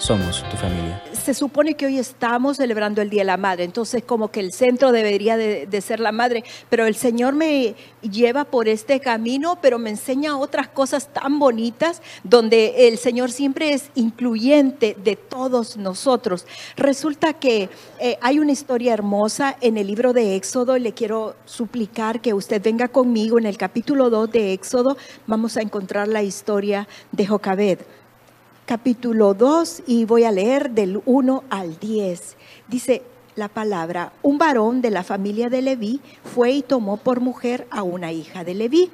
Somos tu familia se supone que hoy estamos celebrando el Día de la Madre, entonces como que el centro debería de, ser la madre, pero el Señor me lleva por este camino, pero me enseña otras cosas tan bonitas, donde el Señor siempre es incluyente de todos nosotros. Resulta que eh, hay una historia hermosa en el libro de Éxodo, y le quiero suplicar que usted venga conmigo en el capítulo 2 de Éxodo, vamos a encontrar la historia de Jocabed capítulo 2 y voy a leer del 1 al 10. Dice la palabra, un varón de la familia de Leví fue y tomó por mujer a una hija de Leví,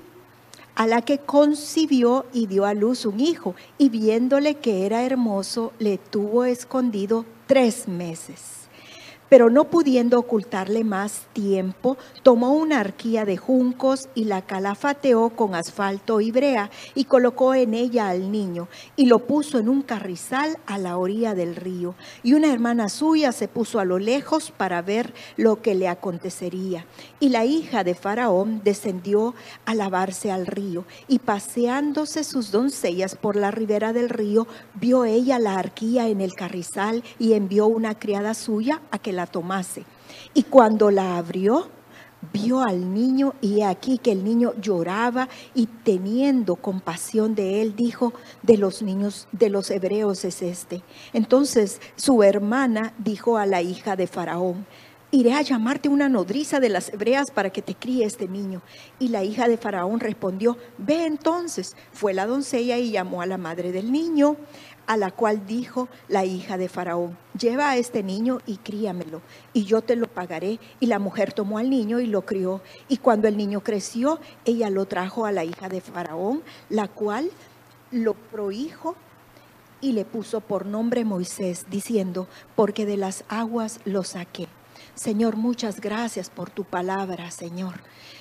a la que concibió y dio a luz un hijo, y viéndole que era hermoso, le tuvo escondido tres meses pero no pudiendo ocultarle más tiempo, tomó una arquía de juncos y la calafateó con asfalto y brea y colocó en ella al niño y lo puso en un carrizal a la orilla del río. Y una hermana suya se puso a lo lejos para ver lo que le acontecería. Y la hija de Faraón descendió a lavarse al río y paseándose sus doncellas por la ribera del río, vio ella la arquía en el carrizal y envió una criada suya a que la tomase. Y cuando la abrió, vio al niño y aquí que el niño lloraba y teniendo compasión de él, dijo, de los niños de los hebreos es este. Entonces su hermana dijo a la hija de Faraón, iré a llamarte una nodriza de las hebreas para que te críe este niño. Y la hija de Faraón respondió, ve entonces. Fue la doncella y llamó a la madre del niño a la cual dijo la hija de Faraón, lleva a este niño y críamelo, y yo te lo pagaré. Y la mujer tomó al niño y lo crió. Y cuando el niño creció, ella lo trajo a la hija de Faraón, la cual lo prohijo y le puso por nombre Moisés, diciendo, porque de las aguas lo saqué. Señor, muchas gracias por tu palabra, Señor.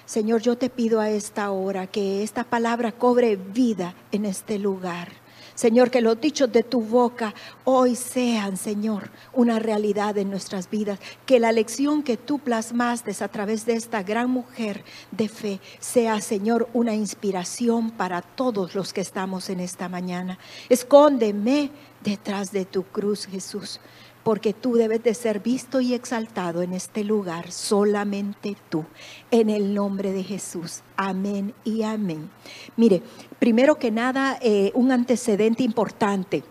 Señor, yo te pido a esta hora que esta palabra cobre vida en este lugar. Señor, que los dichos de tu boca hoy sean, Señor, una realidad en nuestras vidas. Que la lección que tú plasmaste a través de esta gran mujer de fe sea, Señor, una inspiración para todos los que estamos en esta mañana. Escóndeme detrás de tu cruz, Jesús porque tú debes de ser visto y exaltado en este lugar, solamente tú, en el nombre de Jesús. Amén y amén. Mire, primero que nada, eh, un antecedente importante.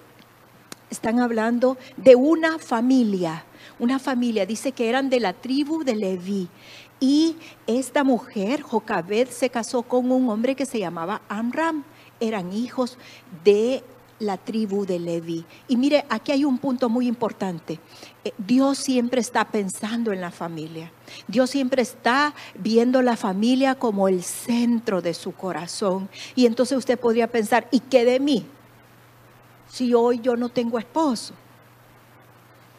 Están hablando de una familia, una familia, dice que eran de la tribu de Leví. Y esta mujer, Jocabed, se casó con un hombre que se llamaba Amram. Eran hijos de la tribu de Levi. Y mire, aquí hay un punto muy importante. Eh, Dios siempre está pensando en la familia. Dios siempre está viendo la familia como el centro de su corazón. Y entonces usted podría pensar, ¿y qué de mí? Si hoy yo no tengo esposo.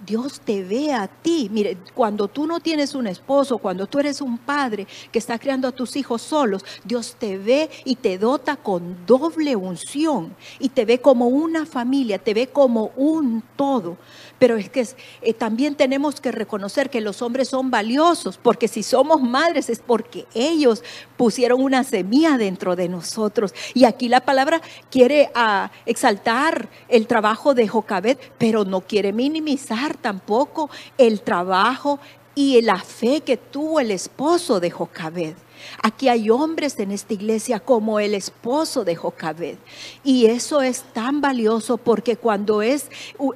Dios te ve a ti. Mire, cuando tú no tienes un esposo, cuando tú eres un padre que está criando a tus hijos solos, Dios te ve y te dota con doble unción y te ve como una familia, te ve como un todo. Pero es que eh, también tenemos que reconocer que los hombres son valiosos, porque si somos madres es porque ellos pusieron una semilla dentro de nosotros. Y aquí la palabra quiere ah, exaltar el trabajo de Jocabet, pero no quiere minimizar tampoco el trabajo y la fe que tuvo el esposo de Jocabed. Aquí hay hombres en esta iglesia como el esposo de Jocabed. Y eso es tan valioso porque cuando es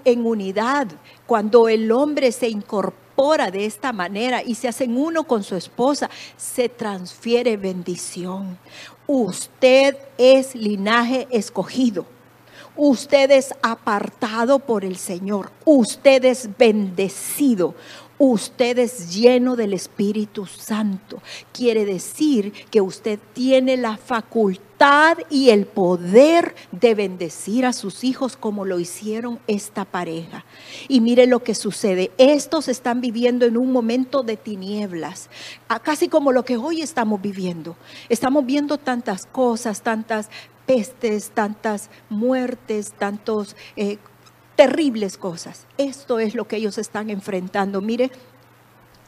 en unidad, cuando el hombre se incorpora de esta manera y se hacen uno con su esposa, se transfiere bendición. Usted es linaje escogido. Usted es apartado por el Señor. Usted es bendecido usted es lleno del Espíritu Santo. Quiere decir que usted tiene la facultad y el poder de bendecir a sus hijos como lo hicieron esta pareja. Y mire lo que sucede. Estos están viviendo en un momento de tinieblas, casi como lo que hoy estamos viviendo. Estamos viendo tantas cosas, tantas pestes, tantas muertes, tantos eh, terribles cosas. Esto es lo que ellos están enfrentando. Mire,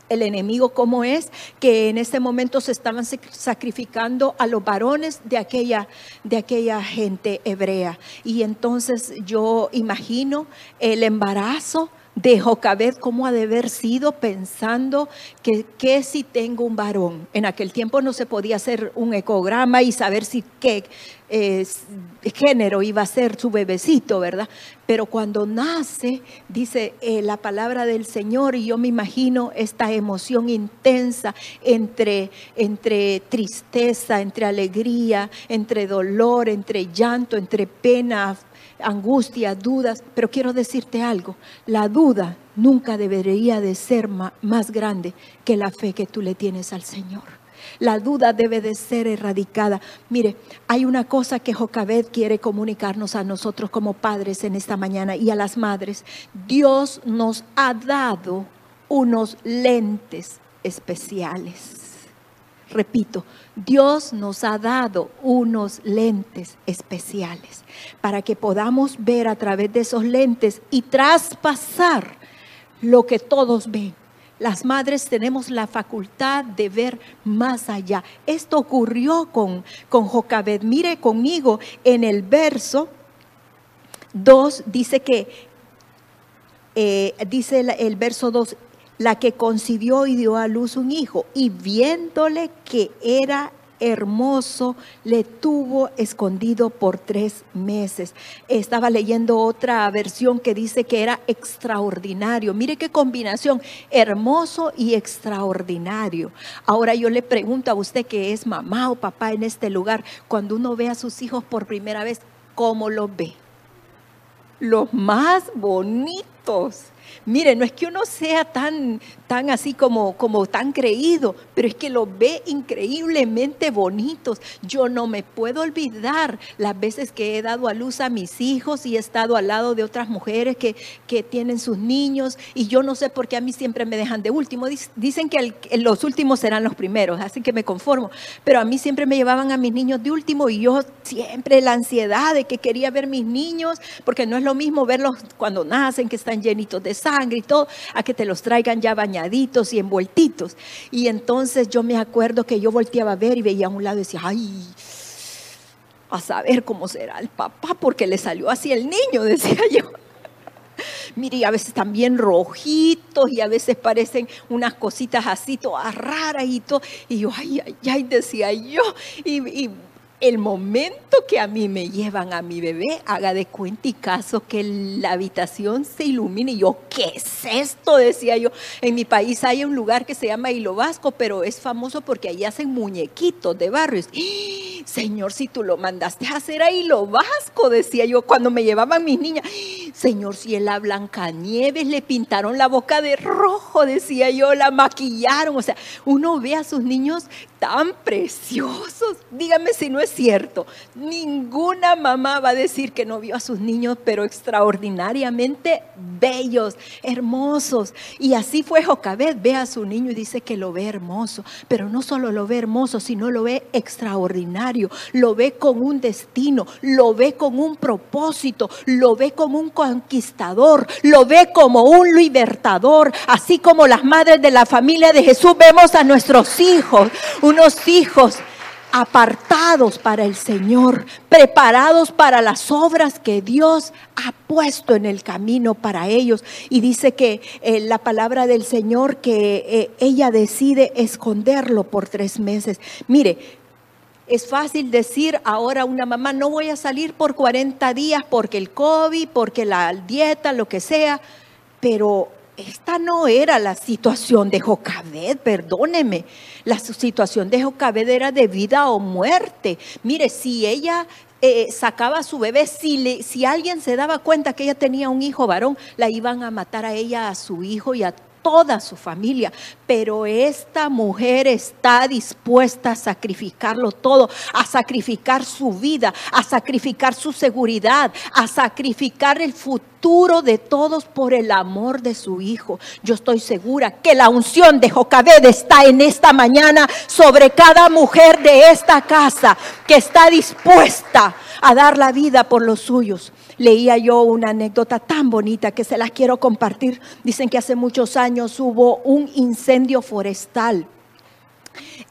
el enemigo cómo es, que en este momento se estaban sacrificando a los varones de aquella, de aquella gente hebrea. Y entonces yo imagino el embarazo de Jocabed, cómo ha de haber sido pensando que, si tengo un varón. En aquel tiempo no se podía hacer un ecograma y saber si qué eh, género iba a ser su bebecito, ¿verdad? Pero cuando nace, dice eh, la palabra del Señor, y yo me imagino esta emoción intensa entre, entre tristeza, entre alegría, entre dolor, entre llanto, entre pena, angustia, dudas, pero quiero decirte algo, la duda nunca debería de ser más grande que la fe que tú le tienes al Señor. La duda debe de ser erradicada. Mire, hay una cosa que Jocabed quiere comunicarnos a nosotros como padres en esta mañana y a las madres. Dios nos ha dado unos lentes especiales. Repito, Dios nos ha dado unos lentes especiales para que podamos ver a través de esos lentes y traspasar lo que todos ven. Las madres tenemos la facultad de ver más allá. Esto ocurrió con, con Jocabed. Mire conmigo en el verso 2 dice que, eh, dice el verso 2, la que concibió y dio a luz un hijo, y viéndole que era hermoso, le tuvo escondido por tres meses. Estaba leyendo otra versión que dice que era extraordinario. Mire qué combinación, hermoso y extraordinario. Ahora yo le pregunto a usted que es mamá o papá en este lugar, cuando uno ve a sus hijos por primera vez, ¿cómo los ve? Los más bonitos Mire, no es que uno sea tan, tan así como, como tan creído, pero es que lo ve increíblemente bonitos. Yo no me puedo olvidar las veces que he dado a luz a mis hijos y he estado al lado de otras mujeres que, que tienen sus niños y yo no sé por qué a mí siempre me dejan de último. Dicen que los últimos serán los primeros, así que me conformo. Pero a mí siempre me llevaban a mis niños de último y yo siempre la ansiedad de que quería ver mis niños, porque no es lo mismo verlos cuando nacen, que están llenitos de sangre y todo, a que te los traigan ya bañaditos y envueltitos. Y entonces yo me acuerdo que yo volteaba a ver y veía a un lado y decía, ay, a saber cómo será el papá, porque le salió así el niño, decía yo. Mire, a veces también rojitos y a veces parecen unas cositas así, todas raras y todo. Y yo, ay, ay, ay, decía yo. y el momento que a mí me llevan a mi bebé, haga de cuenta y caso que la habitación se ilumine. Y yo, ¿qué es esto? Decía yo. En mi país hay un lugar que se llama Hilo Vasco, pero es famoso porque ahí hacen muñequitos de barrios. ¡Ah! Señor, si tú lo mandaste a hacer a Hilo Vasco, decía yo, cuando me llevaban mis niñas. Señor, si en la Blancanieves le pintaron la boca de rojo, decía yo, la maquillaron. O sea, uno ve a sus niños tan preciosos. Dígame si no es cierto. Ninguna mamá va a decir que no vio a sus niños, pero extraordinariamente bellos, hermosos. Y así fue Jocabed, ve a su niño y dice que lo ve hermoso, pero no solo lo ve hermoso, sino lo ve extraordinario, lo ve con un destino, lo ve con un propósito, lo ve como un conquistador, lo ve como un libertador, así como las madres de la familia de Jesús vemos a nuestros hijos unos hijos apartados para el Señor, preparados para las obras que Dios ha puesto en el camino para ellos. Y dice que eh, la palabra del Señor que eh, ella decide esconderlo por tres meses. Mire, es fácil decir ahora una mamá, no voy a salir por 40 días porque el COVID, porque la dieta, lo que sea, pero esta no era la situación de Jocabed, perdóneme. La situación de Jocabed era de vida o muerte. Mire, si ella eh, sacaba a su bebé, si, si alguien se daba cuenta que ella tenía un hijo varón, la iban a matar a ella, a su hijo y a toda su familia, pero esta mujer está dispuesta a sacrificarlo todo, a sacrificar su vida, a sacrificar su seguridad, a sacrificar el futuro de todos por el amor de su hijo. Yo estoy segura que la unción de Jocabed está en esta mañana sobre cada mujer de esta casa que está dispuesta a dar la vida por los suyos. Leía yo una anécdota tan bonita que se las quiero compartir. Dicen que hace muchos años hubo un incendio forestal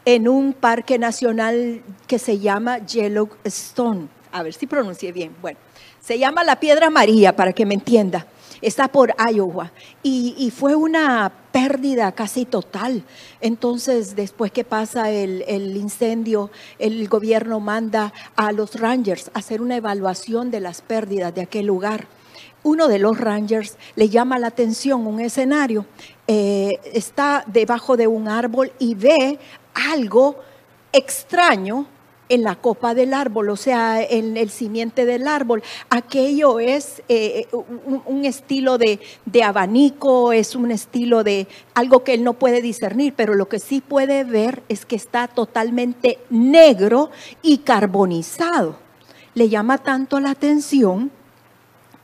en un parque nacional que se llama Yellowstone. A ver si pronuncié bien. Bueno, se llama la Piedra María, para que me entienda está por Iowa. Y, fue una pérdida casi total. Entonces, después que pasa el, incendio, el gobierno manda a los rangers a hacer una evaluación de las pérdidas de aquel lugar. Uno de los rangers le llama la atención un escenario, eh, está debajo de un árbol y ve algo extraño en la copa del árbol, o sea, en el simiente del árbol. Aquello es eh, un, estilo de, de, abanico, es un estilo de algo que él no puede discernir, pero lo que sí puede ver es que está totalmente negro y carbonizado. Le llama tanto la atención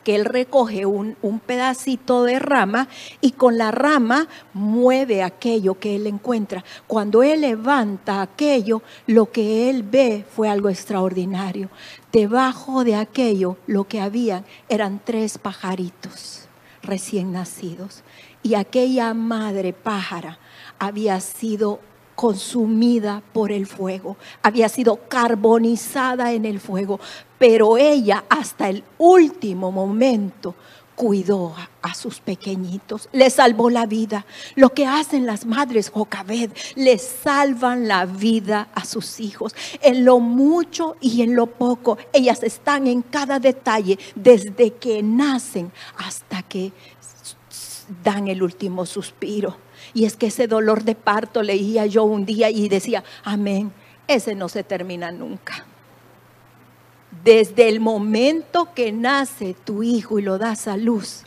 que él recoge un, pedacito de rama y con la rama mueve aquello que él encuentra. Cuando él levanta aquello, lo que él ve fue algo extraordinario. Debajo de aquello lo que había eran tres pajaritos recién nacidos y aquella madre pájara había sido consumida por el fuego, había sido carbonizada en el fuego, pero ella hasta el último momento cuidó a, sus pequeñitos, le salvó la vida. Lo que hacen las madres Jocabed, le salvan la vida a sus hijos. En lo mucho y en lo poco, ellas están en cada detalle, desde que nacen hasta que dan el último suspiro. Y es que ese dolor de parto leía yo un día y decía, amén, ese no se termina nunca. Desde el momento que nace tu hijo y lo das a luz,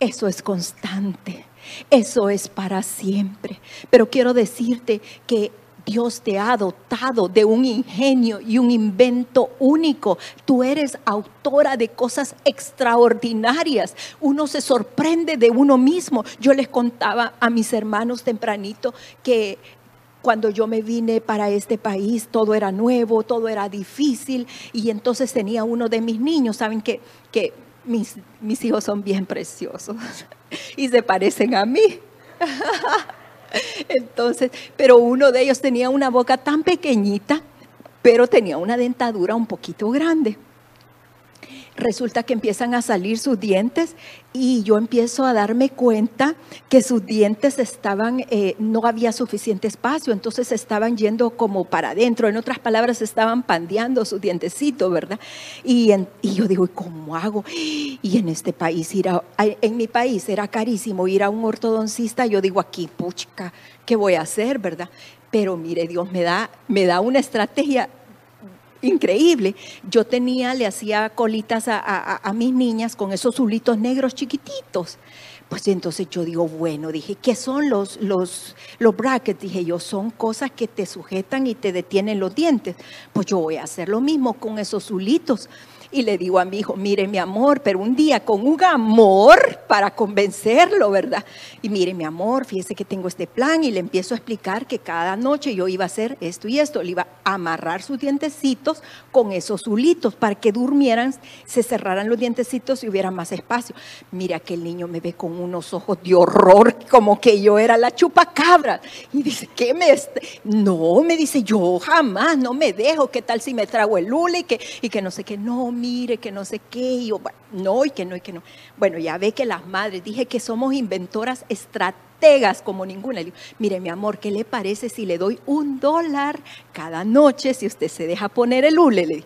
eso es constante, eso es para siempre. Pero quiero decirte que Dios te ha dotado de un ingenio y un invento único. Tú eres autora de cosas extraordinarias. Uno se sorprende de uno mismo. Yo les contaba a mis hermanos tempranito que cuando yo me vine para este país, todo era nuevo, todo era difícil y entonces tenía uno de mis niños, saben que, que mis, mis hijos son bien preciosos y se parecen a mí. Entonces, pero uno de ellos tenía una boca tan pequeñita, pero tenía una dentadura un poquito grande resulta que empiezan a salir sus dientes y yo empiezo a darme cuenta que sus dientes estaban, eh, no había suficiente espacio, entonces estaban yendo como para adentro, en otras palabras, estaban pandeando sus dientecitos, ¿verdad? Y, y yo digo, ¿cómo hago? Y en este país, ir en mi país era carísimo ir a un ortodoncista, yo digo, aquí, pucha, ¿qué voy a hacer, verdad? Pero mire, Dios me da, me da una estrategia increíble. Yo tenía, le hacía colitas a, mis niñas con esos zulitos negros chiquititos. Pues entonces yo digo, bueno, dije, ¿qué son los, los, los brackets? Dije yo, son cosas que te sujetan y te detienen los dientes. Pues yo voy a hacer lo mismo con esos zulitos. Y le digo a mi hijo, mire mi amor, pero un día con un amor para convencerlo, ¿verdad? Y mire mi amor, fíjese que tengo este plan y le empiezo a explicar que cada noche yo iba a hacer esto y esto. Le iba a amarrar sus dientecitos con esos hulitos para que durmieran, se cerraran los dientecitos y hubiera más espacio. Mire, aquel niño me ve con unos ojos de horror, como que yo era la chupacabra. Y dice, ¿qué me...? No, me dice, yo jamás, no me dejo, ¿qué tal si me trago el hule y que, y que no sé qué? No, mire, que no sé qué, y yo, no, y que no, y que no. Bueno, ya ve que las madres, dije que somos inventoras estrategas como ninguna. mire, mi amor, ¿qué le parece si le doy un dólar cada noche si usted se deja poner el hule?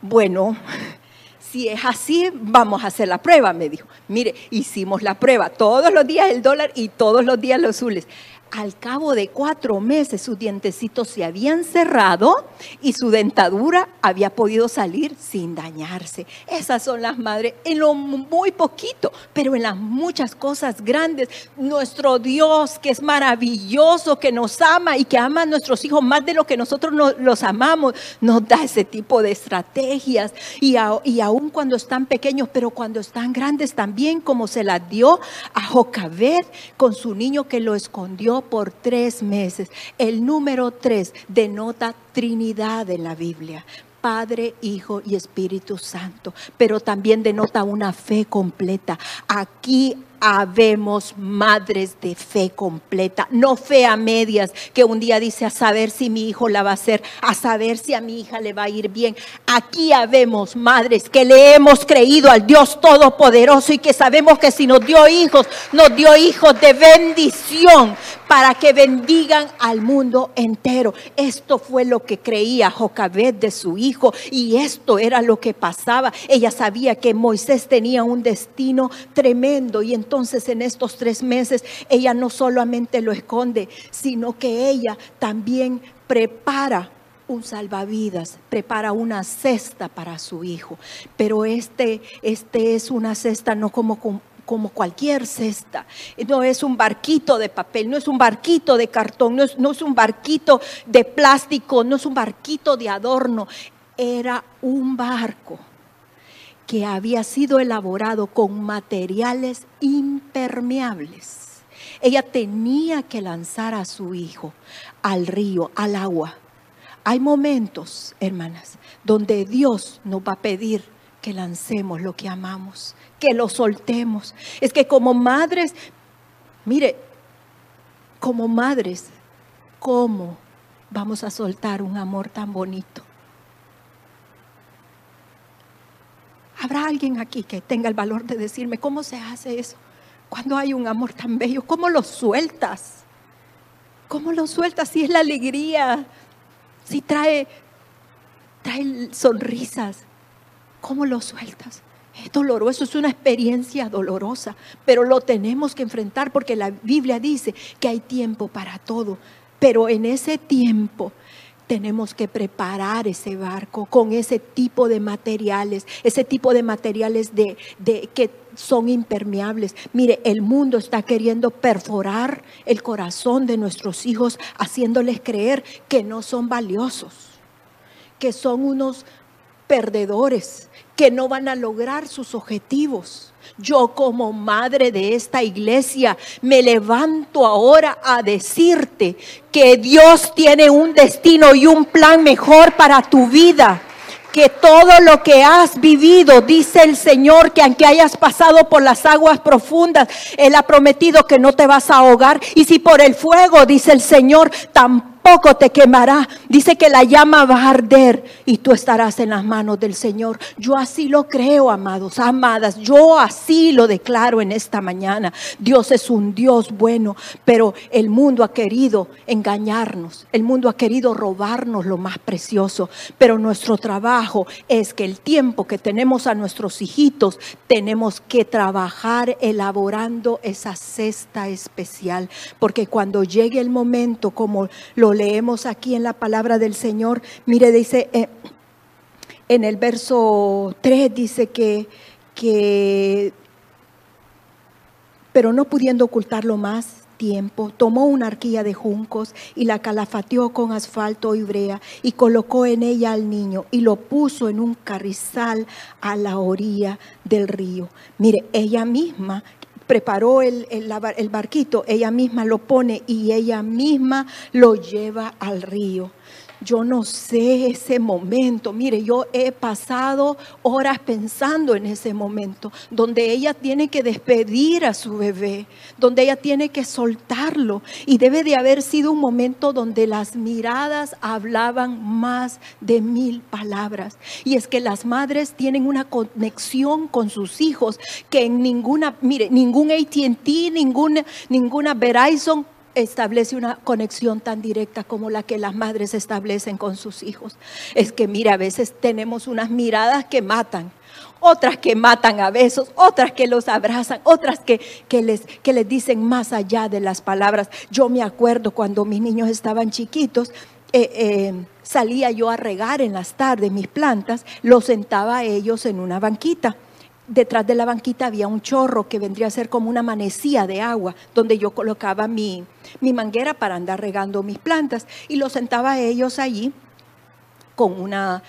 Bueno, si es así, vamos a hacer la prueba, me dijo. Mire, hicimos la prueba, todos los días el dólar y todos los días los hules. Al cabo de cuatro meses sus dientecitos se habían cerrado y su dentadura había podido salir sin dañarse. Esas son las madres en lo muy poquito, pero en las muchas cosas grandes. Nuestro Dios que es maravilloso, que nos ama y que ama a nuestros hijos más de lo que nosotros los amamos, nos da ese tipo de estrategias. Y, y aún cuando están pequeños, pero cuando están grandes también, como se las dio a Jocabed con su niño que lo escondió por tres meses. El número tres denota Trinidad en la Biblia. Padre, Hijo y Espíritu Santo, pero también denota una fe completa. Aquí habemos madres de fe completa, no fe a medias, que un día dice a saber si mi hijo la va a hacer, a saber si a mi hija le va a ir bien. Aquí habemos madres que le hemos creído al Dios Todopoderoso y que sabemos que si nos dio hijos, nos dio hijos de bendición para que bendigan al mundo entero. Esto fue lo que creía Jocabed de su hijo y esto era lo que pasaba. Ella sabía que Moisés tenía un destino tremendo y entonces en estos tres meses ella no solamente lo esconde, sino que ella también prepara un salvavidas, prepara una cesta para su hijo. Pero este, este es una cesta no como, como cualquier cesta. No es un barquito de papel, no es un barquito de cartón, no es, no es un barquito de plástico, no es un barquito de adorno. Era un barco que había sido elaborado con materiales impermeables. Ella tenía que lanzar a su hijo al río, al agua. Hay momentos, hermanas, donde Dios nos va a pedir que lancemos lo que amamos, que lo soltemos. Es que como madres, mire, como madres, ¿cómo vamos a soltar un amor tan bonito? ¿Habrá alguien aquí que tenga el valor de decirme cómo se hace eso? Cuando hay un amor tan bello, ¿cómo lo sueltas? ¿Cómo lo sueltas si es la alegría? Si trae, trae sonrisas. ¿Cómo lo sueltas? Es doloroso, es una experiencia dolorosa, pero lo tenemos que enfrentar porque la Biblia dice que hay tiempo para todo. Pero en ese tiempo tenemos que preparar ese barco con ese tipo de materiales, ese tipo de materiales de, que son impermeables. Mire, el mundo está queriendo perforar el corazón de nuestros hijos, haciéndoles creer que no son valiosos, que son unos perdedores, que no van a lograr sus objetivos. Yo como madre de esta iglesia me levanto ahora a decirte que Dios tiene un destino y un plan mejor para tu vida que todo lo que has vivido, dice el Señor, que aunque hayas pasado por las aguas profundas, Él ha prometido que no te vas a ahogar. Y si por el fuego, dice el Señor, tampoco poco te quemará. Dice que la llama va a arder y tú estarás en las manos del Señor. Yo así lo creo, amados, amadas. Yo así lo declaro en esta mañana. Dios es un Dios bueno, pero el mundo ha querido engañarnos. El mundo ha querido robarnos lo más precioso. Pero nuestro trabajo es que el tiempo que tenemos a nuestros hijitos, tenemos que trabajar elaborando esa cesta especial. Porque cuando llegue el momento, como lo leemos aquí en la palabra del Señor. Mire, dice eh, en el verso 3, dice que, que, pero no pudiendo ocultarlo más tiempo, tomó una arquilla de juncos y la calafateó con asfalto y brea y colocó en ella al niño y lo puso en un carrizal a la orilla del río. Mire, ella misma preparó el, el, barquito, ella misma lo pone y ella misma lo lleva al río. Yo no sé ese momento. Mire, yo he pasado horas pensando en ese momento, donde ella tiene que despedir a su bebé, donde ella tiene que soltarlo. Y debe de haber sido un momento donde las miradas hablaban más de mil palabras. Y es que las madres tienen una conexión con sus hijos que en ninguna, mire, ningún ATT, ninguna, ninguna Verizon establece una conexión tan directa como la que las madres establecen con sus hijos. Es que, mira, a veces tenemos unas miradas que matan, otras que matan a besos, otras que los abrazan, otras que, que, les, que les dicen más allá de las palabras. Yo me acuerdo cuando mis niños estaban chiquitos, eh, eh, salía yo a regar en las tardes mis plantas, los sentaba a ellos en una banquita detrás de la banquita había un chorro que vendría a ser como una manecilla de agua, donde yo colocaba mi, mi manguera para andar regando mis plantas y los sentaba ellos allí con una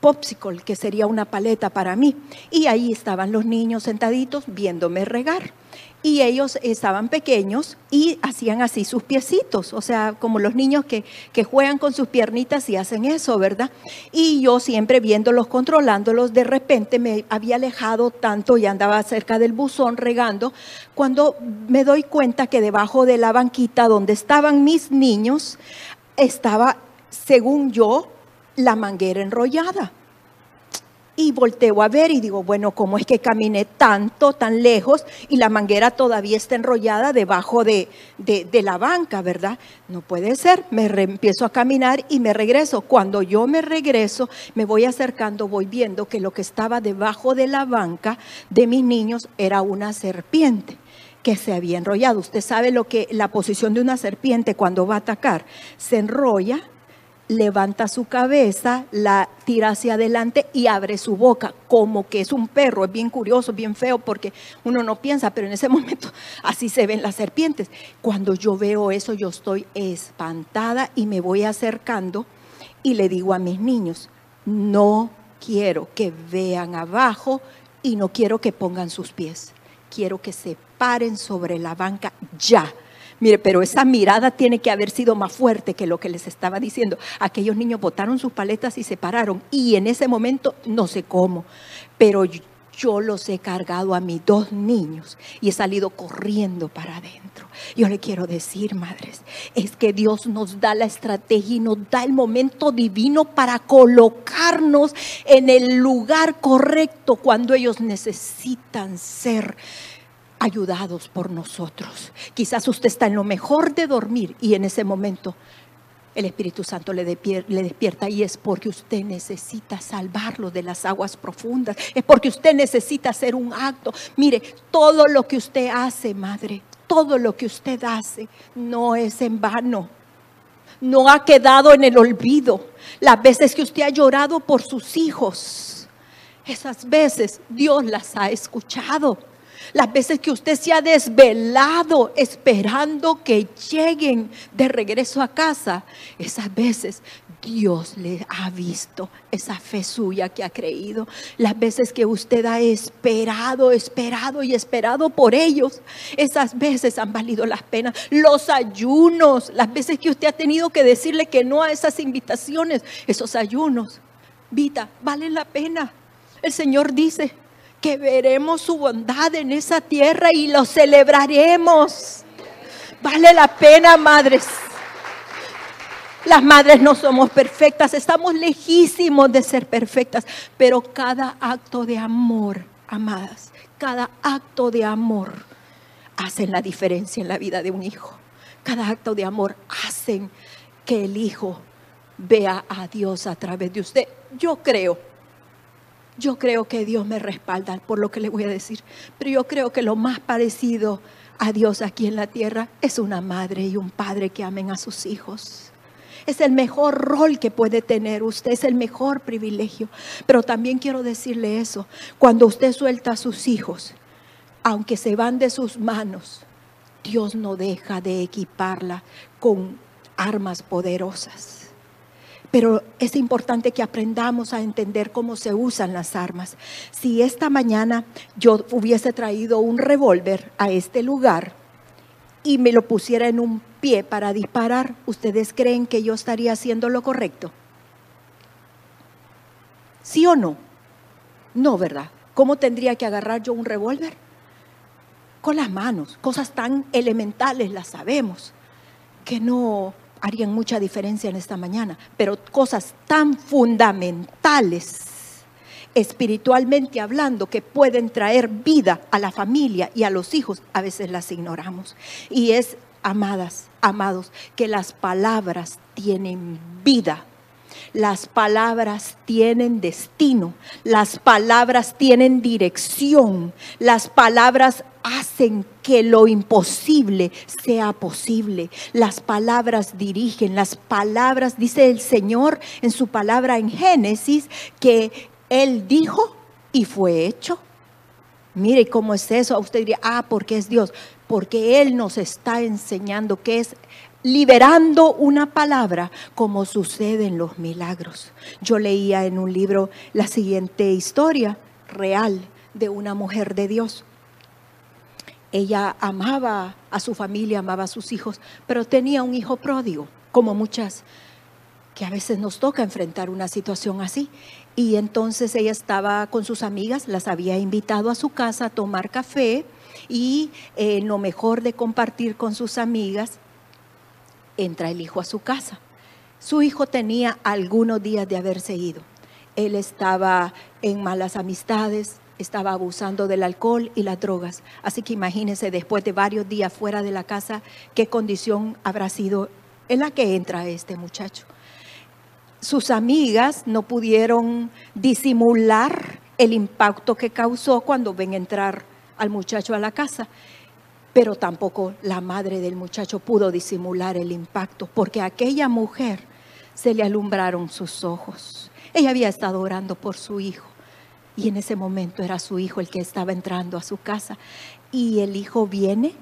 popsicle, que sería una paleta para mí. Y ahí estaban los niños sentaditos viéndome regar y ellos estaban pequeños y hacían así sus piecitos, o sea, como los niños que, que, juegan con sus piernitas y hacen eso, ¿verdad? Y yo siempre viéndolos, controlándolos, de repente me había alejado tanto y andaba cerca del buzón regando, cuando me doy cuenta que debajo de la banquita donde estaban mis niños estaba, según yo, la manguera enrollada. Y volteo a ver y digo, bueno, ¿cómo es que caminé tanto, tan lejos y la manguera todavía está enrollada debajo de, de, la banca, verdad? No puede ser. Me empiezo a caminar y me regreso. Cuando yo me regreso, me voy acercando, voy viendo que lo que estaba debajo de la banca de mis niños era una serpiente que se había enrollado. Usted sabe lo que la posición de una serpiente cuando va a atacar, se enrolla levanta su cabeza, la tira hacia adelante y abre su boca, como que es un perro. Es bien curioso, bien feo, porque uno no piensa, pero en ese momento así se ven las serpientes. Cuando yo veo eso, yo estoy espantada y me voy acercando y le digo a mis niños, no quiero que vean abajo y no quiero que pongan sus pies. Quiero que se paren sobre la banca ya Mire, pero esa mirada tiene que haber sido más fuerte que lo que les estaba diciendo. Aquellos niños botaron sus paletas y se pararon. Y en ese momento no sé cómo, pero yo los he cargado a mis dos niños y he salido corriendo para adentro. Yo le quiero decir, madres, es que Dios nos da la estrategia y nos da el momento divino para colocarnos en el lugar correcto cuando ellos necesitan ser ayudados por nosotros. Quizás usted está en lo mejor de dormir y en ese momento el Espíritu Santo le, despierta y es porque usted necesita salvarlo de las aguas profundas, es porque usted necesita hacer un acto. Mire, todo lo que usted hace, madre, todo lo que usted hace no es en vano. No ha quedado en el olvido. Las veces que usted ha llorado por sus hijos, esas veces Dios las ha escuchado. Las veces que usted se ha desvelado esperando que lleguen de regreso a casa, esas veces Dios le ha visto esa fe suya que ha creído. Las veces que usted ha esperado, esperado y esperado por ellos, esas veces han valido las penas. Los ayunos, las veces que usted ha tenido que decirle que no a esas invitaciones, esos ayunos, Vita, valen la pena. El Señor dice, que veremos su bondad en esa tierra y lo celebraremos. Vale la pena, madres. Las madres no somos perfectas, estamos lejísimos de ser perfectas, pero cada acto de amor, amadas, cada acto de amor hacen la diferencia en la vida de un hijo. Cada acto de amor hacen que el hijo vea a Dios a través de usted. Yo creo yo creo que Dios me respalda por lo que le voy a decir, pero yo creo que lo más parecido a Dios aquí en la tierra es una madre y un padre que amen a sus hijos. Es el mejor rol que puede tener usted, es el mejor privilegio. Pero también quiero decirle eso, cuando usted suelta a sus hijos, aunque se van de sus manos, Dios no deja de equiparla con armas poderosas pero es importante que aprendamos a entender cómo se usan las armas. Si esta mañana yo hubiese traído un revólver a este lugar y me lo pusiera en un pie para disparar, ¿ustedes creen que yo estaría haciendo lo correcto? ¿Sí o no? No, ¿verdad? ¿Cómo tendría que agarrar yo un revólver? Con las manos, cosas tan elementales las sabemos, que no harían mucha diferencia en esta mañana, pero cosas tan fundamentales, espiritualmente hablando, que pueden traer vida a la familia y a los hijos, a veces las ignoramos. Y es, amadas, amados, que las palabras tienen vida. Las palabras tienen destino, las palabras tienen dirección, las palabras hacen que lo imposible sea posible. Las palabras dirigen, las palabras, dice el Señor en su palabra en Génesis, que Él dijo y fue hecho. Mire cómo es eso. Usted diría, ah, porque es Dios. Porque Él nos está enseñando que es liberando una palabra como sucede en los milagros. Yo leía en un libro la siguiente historia real de una mujer de Dios. Ella amaba a su familia, amaba a sus hijos, pero tenía un hijo pródigo, como muchas que a veces nos toca enfrentar una situación así. Y entonces ella estaba con sus amigas, las había invitado a su casa a tomar café y eh, lo mejor de compartir con sus amigas, entra el hijo a su casa. Su hijo tenía algunos días de haberse ido. Él estaba en malas amistades, estaba abusando del alcohol y las drogas. Así que imagínense después de varios días fuera de la casa, qué condición habrá sido en la que entra este muchacho. Sus amigas no pudieron disimular el impacto que causó cuando ven entrar al muchacho a la casa, pero tampoco la madre del muchacho pudo disimular el impacto, porque a aquella mujer se le alumbraron sus ojos. Ella había estado orando por su hijo y en ese momento era su hijo el que estaba entrando a su casa y el hijo viene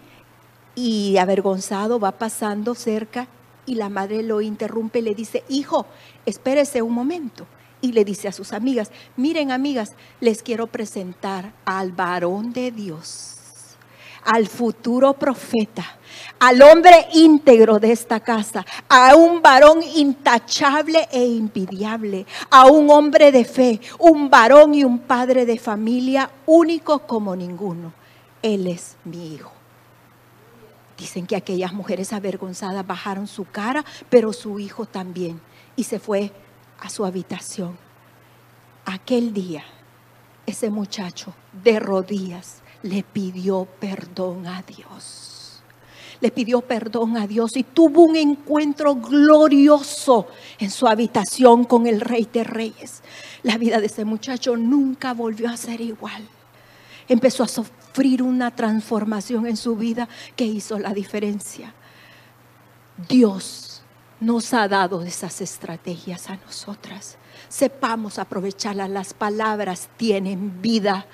y avergonzado va pasando cerca y la madre lo interrumpe y le dice, hijo, espérese un momento. Y le dice a sus amigas, miren amigas, les quiero presentar al varón de Dios, al futuro profeta, al hombre íntegro de esta casa, a un varón intachable e invidiable, a un hombre de fe, un varón y un padre de familia único como ninguno. Él es mi hijo. Dicen que aquellas mujeres avergonzadas bajaron su cara, pero su hijo también, y se fue a su habitación. Aquel día, ese muchacho de rodillas le pidió perdón a Dios. Le pidió perdón a Dios y tuvo un encuentro glorioso en su habitación con el Rey de Reyes. La vida de ese muchacho nunca volvió a ser igual. Empezó a sufrir una transformación en su vida que hizo la diferencia. Dios nos ha dado esas estrategias a nosotras. Sepamos aprovecharlas. Las palabras tienen vida.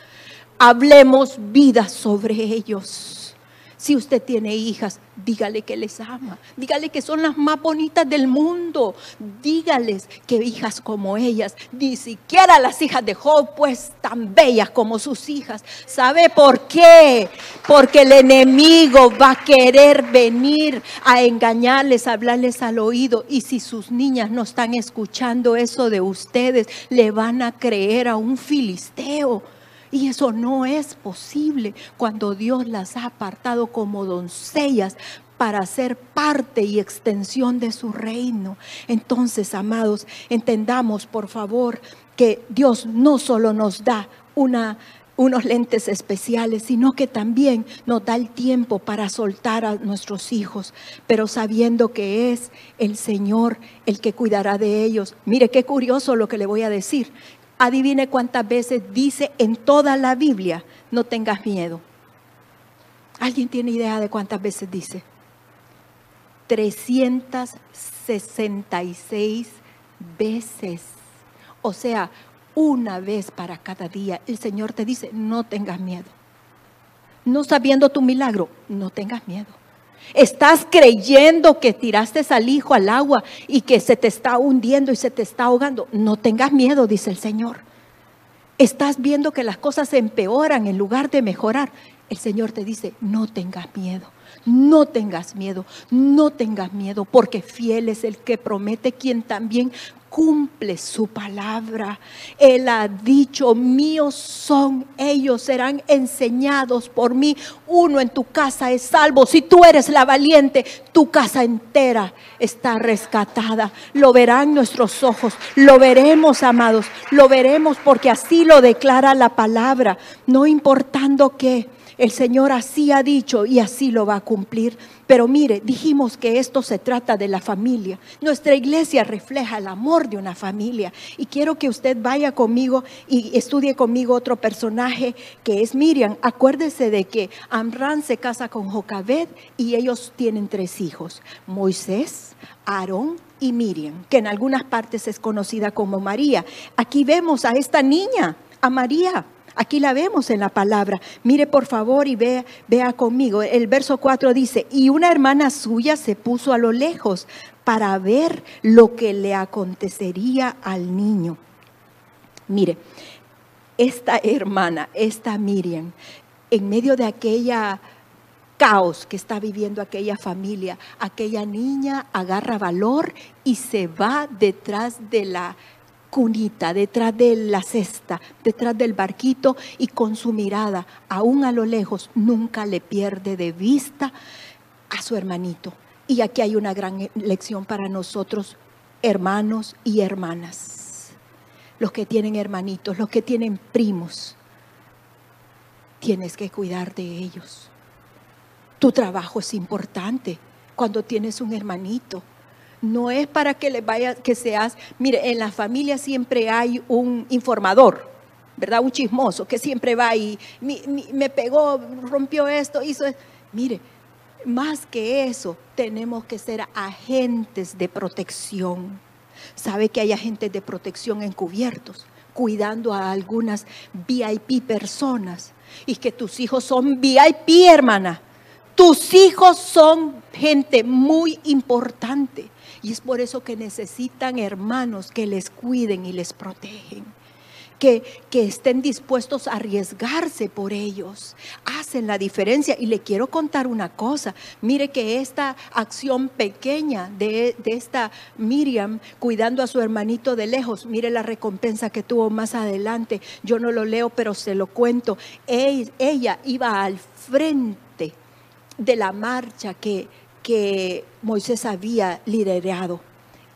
Hablemos vida sobre ellos. Si usted tiene hijas, dígale que les ama. Dígale que son las más bonitas del mundo. Dígales que hijas como ellas, ni siquiera las hijas de Job, pues tan bellas como sus hijas. ¿Sabe por qué? Porque el enemigo va a querer venir a engañarles, a hablarles al oído. Y si sus niñas no están escuchando eso de ustedes, le van a creer a un filisteo. Y eso no es posible cuando Dios las ha apartado como doncellas para ser parte y extensión de su reino. Entonces, amados, entendamos por favor que Dios no solo nos da una unos lentes especiales, sino que también nos da el tiempo para soltar a nuestros hijos, pero sabiendo que es el Señor el que cuidará de ellos. Mire qué curioso lo que le voy a decir. Adivine cuántas veces dice en toda la Biblia, no tengas miedo. ¿Alguien tiene idea de cuántas veces dice? 366 veces. O sea, una vez para cada día. El Señor te dice, no tengas miedo. No sabiendo tu milagro, no tengas miedo. Estás creyendo que tiraste al hijo al agua y que se te está hundiendo y se te está ahogando. No tengas miedo, dice el Señor. Estás viendo que las cosas se empeoran en lugar de mejorar. El Señor te dice, no tengas miedo. No tengas miedo, no tengas miedo, porque fiel es el que promete, quien también cumple su palabra. Él ha dicho, míos son ellos, serán enseñados por mí. Uno en tu casa es salvo. Si tú eres la valiente, tu casa entera está rescatada. Lo verán nuestros ojos, lo veremos, amados, lo veremos porque así lo declara la palabra, no importando qué. El Señor así ha dicho y así lo va a cumplir. Pero mire, dijimos que esto se trata de la familia. Nuestra iglesia refleja el amor de una familia. Y quiero que usted vaya conmigo y estudie conmigo otro personaje que es Miriam. Acuérdese de que Amran se casa con Jocabed y ellos tienen tres hijos. Moisés, Aarón y Miriam, que en algunas partes es conocida como María. Aquí vemos a esta niña, a María Aquí la vemos en la palabra. Mire por favor y vea, conmigo. El verso 4 dice, y una hermana suya se puso a lo lejos para ver lo que le acontecería al niño. Mire, esta hermana, esta Miriam, en medio de aquella caos que está viviendo aquella familia, aquella niña agarra valor y se va detrás de la cunita, detrás de la cesta, detrás del barquito y con su mirada, aún a lo lejos, nunca le pierde de vista a su hermanito. Y aquí hay una gran lección para nosotros, hermanos y hermanas. Los que tienen hermanitos, los que tienen primos, tienes que cuidar de ellos. Tu trabajo es importante cuando tienes un hermanito no es para que le vaya, que seas, mire, en la familia siempre hay un informador, ¿verdad? Un chismoso que siempre va y me pegó, rompió esto, hizo esto. Mire, más que eso, tenemos que ser agentes de protección. ¿Sabe que hay agentes de protección encubiertos? cuidando a algunas VIP personas y que tus hijos son VIP, hermana. Tus hijos son gente muy importante. Y es por eso que necesitan hermanos que les cuiden y les protegen. Que, que, estén dispuestos a arriesgarse por ellos. Hacen la diferencia. Y le quiero contar una cosa. Mire que esta acción pequeña de, de, esta Miriam cuidando a su hermanito de lejos, mire la recompensa que tuvo más adelante. Yo no lo leo, pero se lo cuento. ella iba al frente de la marcha que que Moisés había liderado.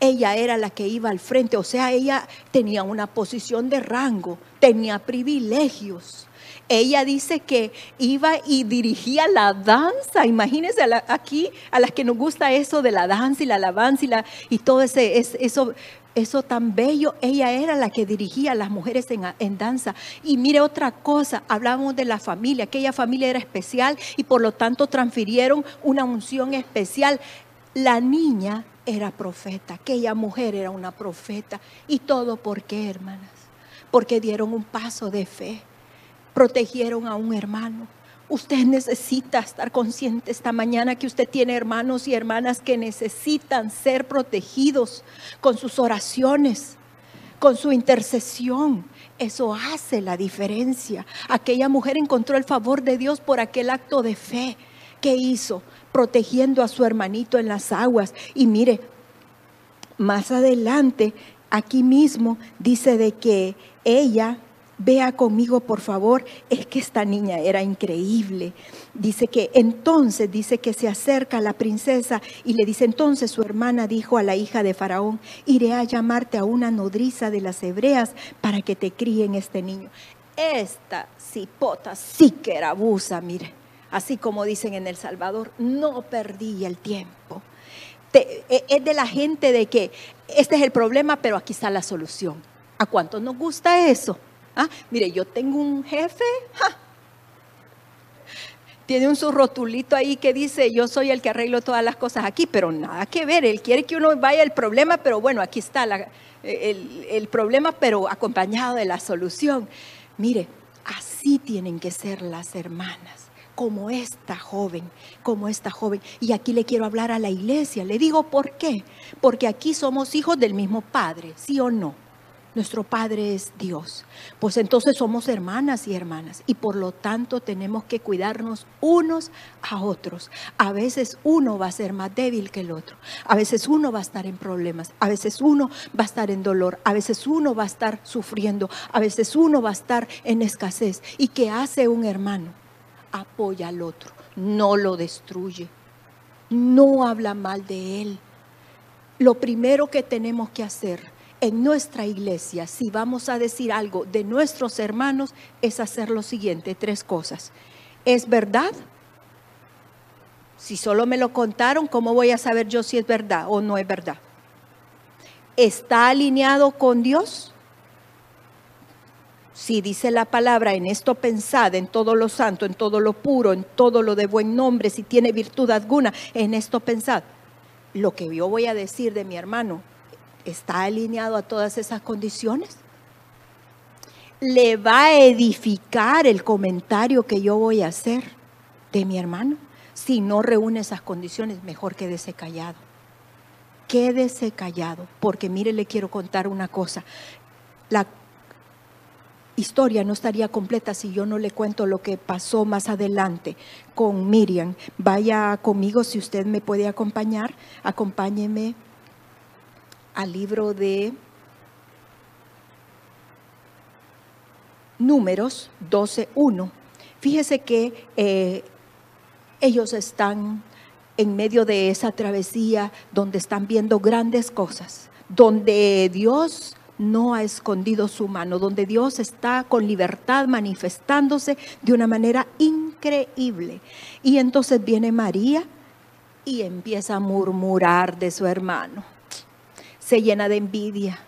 Ella era la que iba al frente, o sea, ella tenía una posición de rango, tenía privilegios. Ella dice que iba y dirigía la danza. Imagínense aquí a las que nos gusta eso de la danza y la alabanza y, la, y todo ese, eso eso tan bello, ella era la que dirigía a las mujeres en, danza. Y mire otra cosa, hablamos de la familia, aquella familia era especial y por lo tanto transfirieron una unción especial. La niña era profeta, aquella mujer era una profeta. ¿Y todo por qué, hermanas? Porque dieron un paso de fe, protegieron a un hermano, Usted necesita estar consciente esta mañana que usted tiene hermanos y hermanas que necesitan ser protegidos con sus oraciones, con su intercesión. Eso hace la diferencia. Aquella mujer encontró el favor de Dios por aquel acto de fe que hizo, protegiendo a su hermanito en las aguas. Y mire, más adelante, aquí mismo dice de que ella Vea conmigo, por favor, es que esta niña era increíble. Dice que entonces, dice que se acerca a la princesa y le dice, entonces su hermana dijo a la hija de Faraón, iré a llamarte a una nodriza de las hebreas para que te críen este niño. Esta cipota sí que era abusa, mire. Así como dicen en El Salvador, no perdí el tiempo. E, es de la gente de que este es el problema, pero aquí está la solución. ¿A cuántos nos gusta eso? Ah, mire, yo tengo un jefe, tiene un su rotulito ahí que dice, yo soy el que arreglo todas las cosas aquí, pero nada que ver, él quiere que uno vaya al problema, pero bueno, aquí está el, el problema, pero acompañado de la solución. Mire, así tienen que ser las hermanas como esta joven, como esta joven. Y aquí le quiero hablar a la iglesia. Le digo, ¿por qué? Porque aquí somos hijos del mismo Padre, ¿sí o no? Nuestro Padre es Dios. Pues entonces somos hermanas y hermanas y por lo tanto tenemos que cuidarnos unos a otros. A veces uno va a ser más débil que el otro. A veces uno va a estar en problemas. A veces uno va a estar en dolor. A veces uno va a estar sufriendo. A veces uno va a estar en escasez. ¿Y qué hace un hermano? Apoya al otro. No lo destruye. No habla mal de él. Lo primero que tenemos que hacer en nuestra iglesia, si vamos a decir algo de nuestros hermanos, es hacer lo siguiente, tres cosas. ¿Es verdad? Si solo me lo contaron, ¿cómo voy a saber yo si es verdad o no es verdad? ¿Está alineado con Dios? Si dice la palabra, en esto pensad, en todo lo santo, en todo lo puro, en todo lo de buen nombre, si tiene virtud alguna, en esto pensad. Lo que yo voy a decir de mi hermano, ¿Está alineado a todas esas condiciones? le va a edificar el comentario que yo voy a hacer de mi hermano. Si no reúne esas condiciones, mejor quédese callado. Quédese callado, porque mire, le quiero contar una cosa. La historia no estaría completa si yo no le cuento lo que pasó más adelante con Miriam. Vaya conmigo si usted me puede acompañar. Acompáñeme al libro de Números 12.1. Fíjese que eh, ellos están en medio de esa travesía donde están viendo grandes cosas, donde Dios no ha escondido su mano, donde Dios está con libertad manifestándose de una manera increíble. Y entonces viene María y empieza a murmurar de su hermano. Se llena de envidia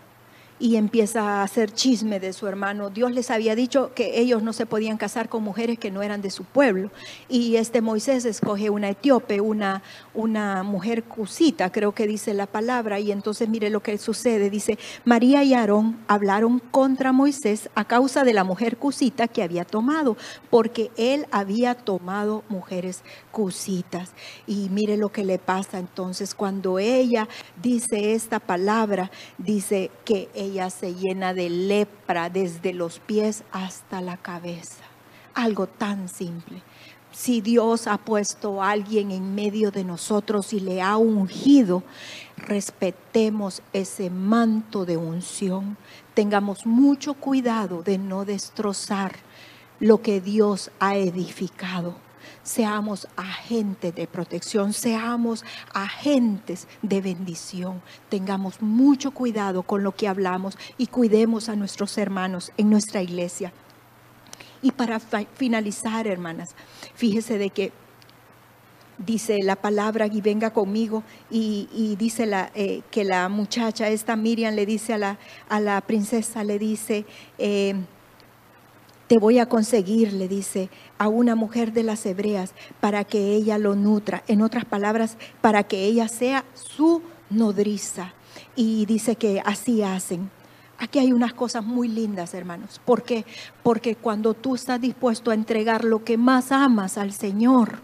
y empieza a hacer chisme de su hermano. Dios les había dicho que ellos no se podían casar con mujeres que no eran de su pueblo. Y este Moisés escoge una etíope, una, una mujer cusita, creo que dice la palabra. Y entonces mire lo que sucede. Dice, María y Aarón hablaron contra Moisés a causa de la mujer cusita que había tomado, porque él había tomado mujeres cusitas. Y mire lo que le pasa entonces cuando ella dice esta palabra, dice que ella se llena de lepra desde los pies hasta la cabeza. Algo tan simple. Si Dios ha puesto a alguien en medio de nosotros y le ha ungido, respetemos ese manto de unción. Tengamos mucho cuidado de no destrozar lo que Dios ha edificado seamos agentes de protección, seamos agentes de bendición. Tengamos mucho cuidado con lo que hablamos y cuidemos a nuestros hermanos en nuestra iglesia. Y para finalizar, hermanas, fíjese de que dice la palabra y venga conmigo y, dice la, eh, que la muchacha, esta Miriam le dice a la, a la princesa, le dice, eh, te voy a conseguir, le dice a una mujer de las hebreas, para que ella lo nutra. En otras palabras, para que ella sea su nodriza. Y dice que así hacen. Aquí hay unas cosas muy lindas, hermanos. ¿Por qué? Porque cuando tú estás dispuesto a entregar lo que más amas al Señor,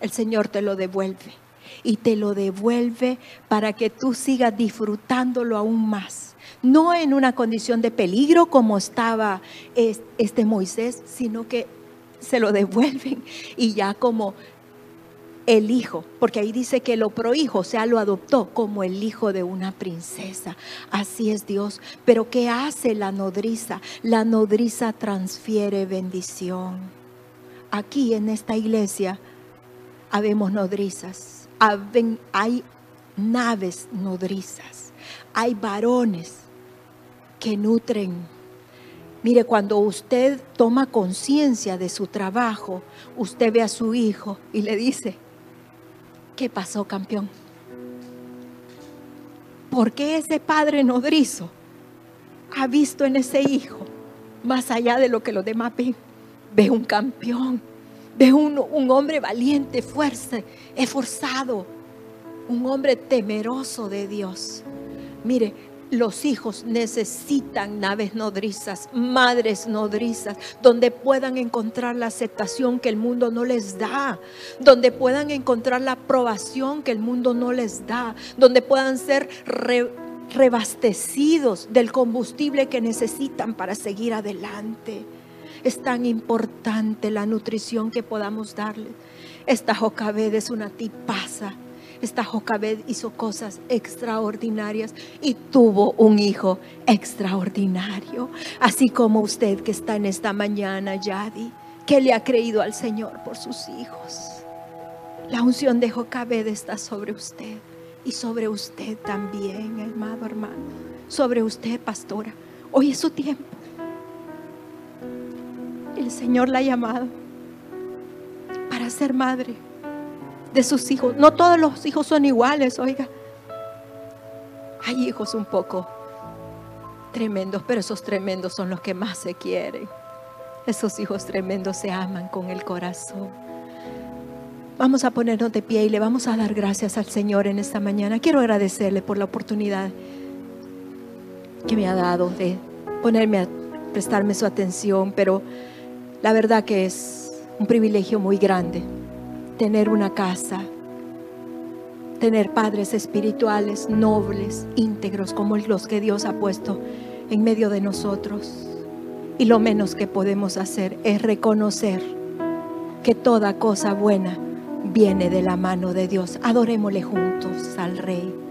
el Señor te lo devuelve. Y te lo devuelve para que tú sigas disfrutándolo aún más no en una condición de peligro como estaba este Moisés, sino que se lo devuelven y ya como el hijo, porque ahí dice que lo prohijo, o sea, lo adoptó como el hijo de una princesa. Así es Dios. Pero ¿qué hace la nodriza? La nodriza transfiere bendición. Aquí en esta iglesia habemos nodrizas, hay naves nodrizas, hay varones que nutren. Mire, cuando usted toma conciencia de su trabajo, usted ve a su hijo y le dice, ¿qué pasó, campeón? ¿Por qué ese padre nodrizo ha visto en ese hijo, más allá de lo que los demás ven, ve un campeón, ve un, un hombre valiente, fuerte, esforzado, un hombre temeroso de Dios? Mire, los hijos necesitan naves nodrizas, madres nodrizas, donde puedan encontrar la aceptación que el mundo no les da, donde puedan encontrar la aprobación que el mundo no les da, donde puedan ser rebastecidos del combustible que necesitan para seguir adelante. Es tan importante la nutrición que podamos darles. Esta Jocabed es una tipaza esta Jocabed hizo cosas extraordinarias y tuvo un hijo extraordinario. Así como usted que está en esta mañana, Yadi, que le ha creído al Señor por sus hijos. La unción de Jocabed está sobre usted y sobre usted también, hermano, hermano. Sobre usted, pastora. Hoy es su tiempo. El Señor la ha llamado para ser madre de sus hijos. No todos los hijos son iguales, oiga. Hay hijos un poco tremendos, pero esos tremendos son los que más se quieren. Esos hijos tremendos se aman con el corazón. Vamos a ponernos de pie y le vamos a dar gracias al Señor en esta mañana. Quiero agradecerle por la oportunidad que me ha dado de ponerme prestarme su atención, pero la verdad que es un privilegio muy grande tener una casa, tener padres espirituales, nobles, íntegros, como los que Dios ha puesto en medio de nosotros. Y lo menos que podemos hacer es reconocer que toda cosa buena viene de la mano de Dios. Adorémosle juntos al Rey.